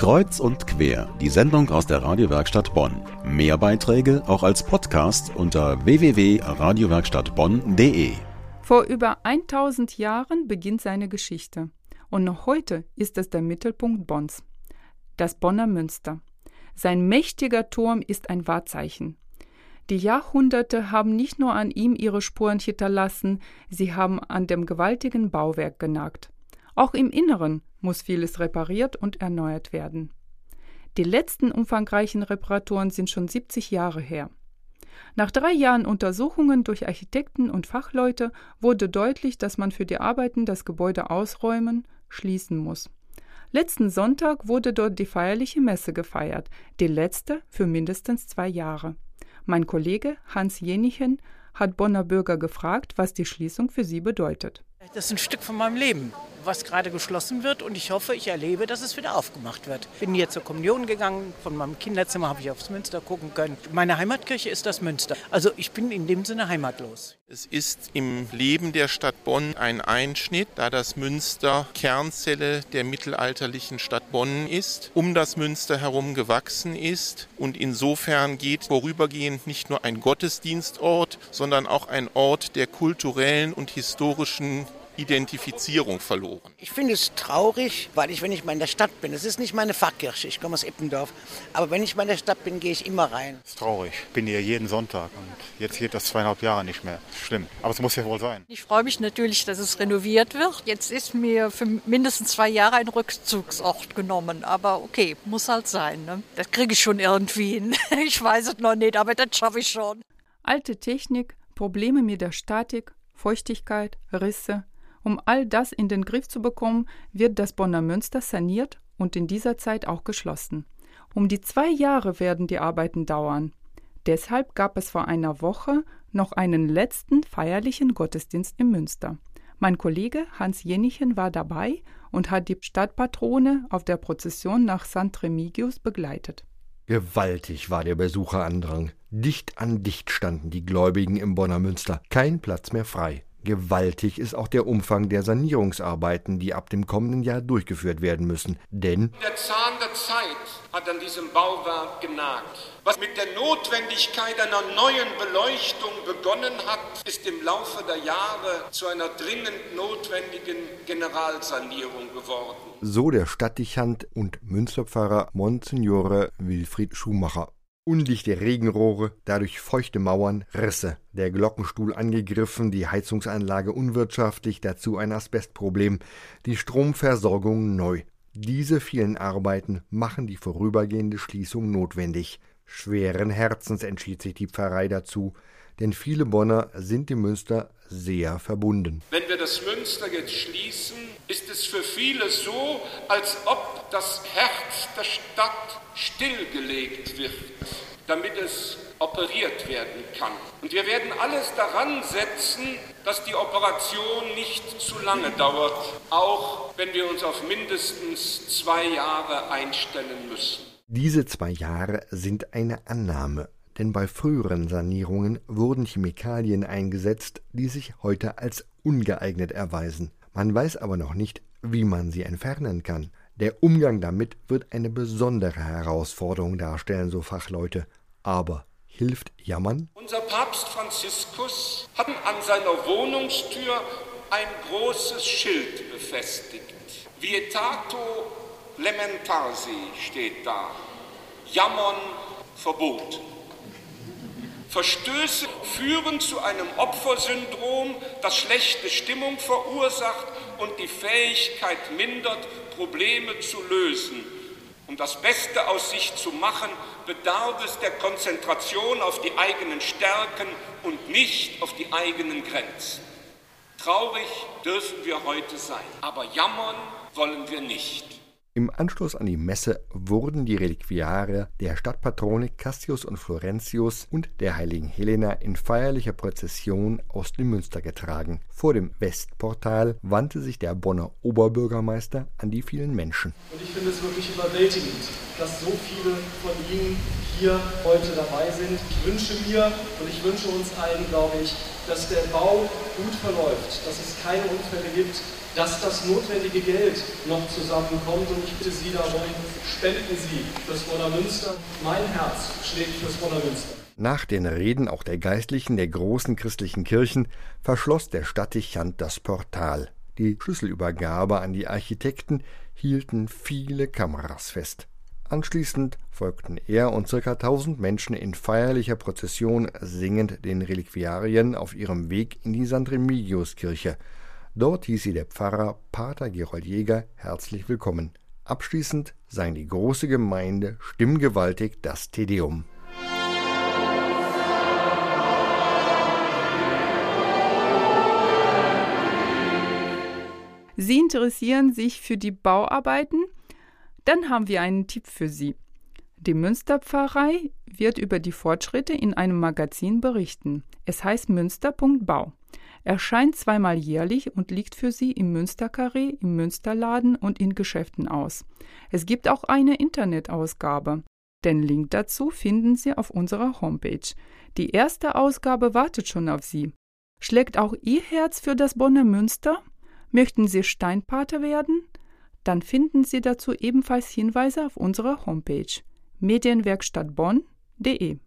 Kreuz und quer, die Sendung aus der Radiowerkstatt Bonn. Mehr Beiträge auch als Podcast unter www.radiowerkstattbonn.de. Vor über 1000 Jahren beginnt seine Geschichte. Und noch heute ist es der Mittelpunkt Bonns. Das Bonner Münster. Sein mächtiger Turm ist ein Wahrzeichen. Die Jahrhunderte haben nicht nur an ihm ihre Spuren hinterlassen, sie haben an dem gewaltigen Bauwerk genagt. Auch im Inneren muss vieles repariert und erneuert werden. Die letzten umfangreichen Reparaturen sind schon 70 Jahre her. Nach drei Jahren Untersuchungen durch Architekten und Fachleute wurde deutlich, dass man für die Arbeiten das Gebäude ausräumen, schließen muss. Letzten Sonntag wurde dort die feierliche Messe gefeiert, die letzte für mindestens zwei Jahre. Mein Kollege Hans Jenichen hat Bonner Bürger gefragt, was die Schließung für sie bedeutet. Das ist ein Stück von meinem Leben, was gerade geschlossen wird und ich hoffe, ich erlebe, dass es wieder aufgemacht wird. Bin hier zur Kommunion gegangen, von meinem Kinderzimmer habe ich aufs Münster gucken können. Meine Heimatkirche ist das Münster. Also ich bin in dem Sinne heimatlos. Es ist im Leben der Stadt Bonn ein Einschnitt, da das Münster Kernzelle der mittelalterlichen Stadt Bonn ist, um das Münster herum gewachsen ist und insofern geht vorübergehend nicht nur ein Gottesdienstort, sondern auch ein Ort der kulturellen und historischen Identifizierung verloren. Ich finde es traurig, weil ich, wenn ich mal in der Stadt bin, es ist nicht meine Pfarrkirche, ich komme aus Eppendorf, aber wenn ich mal in der Stadt bin, gehe ich immer rein. Es ist traurig. Ich bin hier jeden Sonntag und jetzt geht das zweieinhalb Jahre nicht mehr. Schlimm. Aber es muss ja wohl sein. Ich freue mich natürlich, dass es renoviert wird. Jetzt ist mir für mindestens zwei Jahre ein Rückzugsort genommen, aber okay, muss halt sein. Ne? Das kriege ich schon irgendwie hin. Ich weiß es noch nicht, aber das schaffe ich schon. Alte Technik, Probleme mit der Statik, Feuchtigkeit, Risse, um all das in den Griff zu bekommen, wird das Bonner Münster saniert und in dieser Zeit auch geschlossen. Um die zwei Jahre werden die Arbeiten dauern. Deshalb gab es vor einer Woche noch einen letzten feierlichen Gottesdienst im Münster. Mein Kollege Hans Jenichen war dabei und hat die Stadtpatrone auf der Prozession nach St. Remigius begleitet. Gewaltig war der Besucherandrang. Dicht an dicht standen die Gläubigen im Bonner Münster, kein Platz mehr frei. Gewaltig ist auch der Umfang der Sanierungsarbeiten, die ab dem kommenden Jahr durchgeführt werden müssen, denn der Zahn der Zeit hat an diesem Bauwerk genagt. Was mit der Notwendigkeit einer neuen Beleuchtung begonnen hat, ist im Laufe der Jahre zu einer dringend notwendigen Generalsanierung geworden. So der Stadtdichant und Münsterpfarrer Monsignore Wilfried Schumacher undichte Regenrohre, dadurch feuchte Mauern, Risse, der Glockenstuhl angegriffen, die Heizungsanlage unwirtschaftlich, dazu ein Asbestproblem, die Stromversorgung neu. Diese vielen Arbeiten machen die vorübergehende Schließung notwendig. Schweren Herzens entschied sich die Pfarrei dazu, denn viele Bonner sind dem Münster sehr verbunden. Wenn wir das Münster jetzt schließen, ist es für viele so, als ob das Herz der Stadt stillgelegt wird, damit es operiert werden kann. Und wir werden alles daran setzen, dass die Operation nicht zu lange dauert, auch wenn wir uns auf mindestens zwei Jahre einstellen müssen. Diese zwei Jahre sind eine Annahme, denn bei früheren Sanierungen wurden Chemikalien eingesetzt, die sich heute als ungeeignet erweisen. Man weiß aber noch nicht, wie man sie entfernen kann. Der Umgang damit wird eine besondere Herausforderung darstellen, so Fachleute. Aber hilft Jammern? Unser Papst Franziskus hat an seiner Wohnungstür ein großes Schild befestigt. Vietato Lementarsi steht da. Jammern verboten. Verstöße führen zu einem Opfersyndrom, das schlechte Stimmung verursacht und die Fähigkeit mindert, Probleme zu lösen. Um das Beste aus sich zu machen, bedarf es der Konzentration auf die eigenen Stärken und nicht auf die eigenen Grenzen. Traurig dürfen wir heute sein, aber jammern wollen wir nicht. Im Anschluss an die Messe wurden die Reliquiare der Stadtpatrone Cassius und Florentius und der heiligen Helena in feierlicher Prozession aus dem Münster getragen. Vor dem Westportal wandte sich der Bonner Oberbürgermeister an die vielen Menschen. Und ich finde es wirklich überwältigend, dass so viele von Ihnen hier heute dabei sind. Ich wünsche mir und ich wünsche uns allen, glaube ich, dass der Bau gut verläuft, dass es keine Unfälle gibt, dass das notwendige Geld noch zusammenkommt. Und ich bitte Sie darum, spenden Sie fürs Münster. Mein Herz schlägt fürs Münster. Nach den Reden auch der Geistlichen der großen christlichen Kirchen verschloss der Stadtdechant das Portal. Die Schlüsselübergabe an die Architekten hielten viele Kameras fest. Anschließend folgten er und circa tausend Menschen in feierlicher Prozession singend den Reliquiarien auf ihrem Weg in die St. Remigiuskirche. Dort hieß sie der Pfarrer Pater Gerold Jäger herzlich willkommen. Abschließend sang die große Gemeinde stimmgewaltig das Tedeum. Sie interessieren sich für die Bauarbeiten? Dann haben wir einen Tipp für Sie. Die Münsterpfarrei wird über die Fortschritte in einem Magazin berichten. Es heißt Münster.bau. Erscheint zweimal jährlich und liegt für Sie im Münsterkarree, im Münsterladen und in Geschäften aus. Es gibt auch eine Internetausgabe. Den Link dazu finden Sie auf unserer Homepage. Die erste Ausgabe wartet schon auf Sie. Schlägt auch Ihr Herz für das Bonner Münster? Möchten Sie Steinpater werden? Dann finden Sie dazu ebenfalls Hinweise auf unserer Homepage medienwerkstattbonn.de.